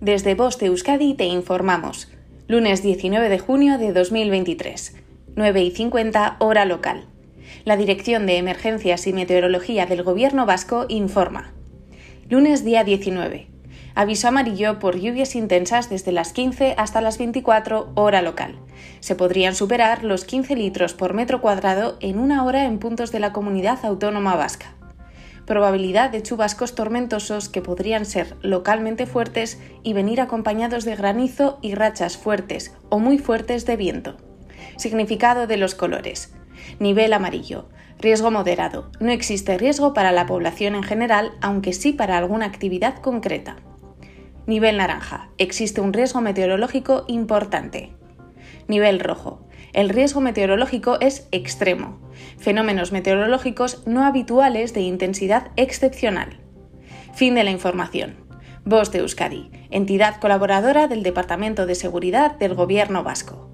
Desde Voz de Euskadi te informamos. Lunes 19 de junio de 2023, 9 y 50 hora local. La Dirección de Emergencias y Meteorología del Gobierno Vasco informa. Lunes día 19. Aviso amarillo por lluvias intensas desde las 15 hasta las 24 hora local. Se podrían superar los 15 litros por metro cuadrado en una hora en puntos de la comunidad autónoma vasca probabilidad de chubascos tormentosos que podrían ser localmente fuertes y venir acompañados de granizo y rachas fuertes o muy fuertes de viento. Significado de los colores. Nivel amarillo. Riesgo moderado. No existe riesgo para la población en general, aunque sí para alguna actividad concreta. Nivel naranja. Existe un riesgo meteorológico importante. Nivel rojo. El riesgo meteorológico es extremo. Fenómenos meteorológicos no habituales de intensidad excepcional. Fin de la información. Voz de Euskadi, entidad colaboradora del Departamento de Seguridad del Gobierno Vasco.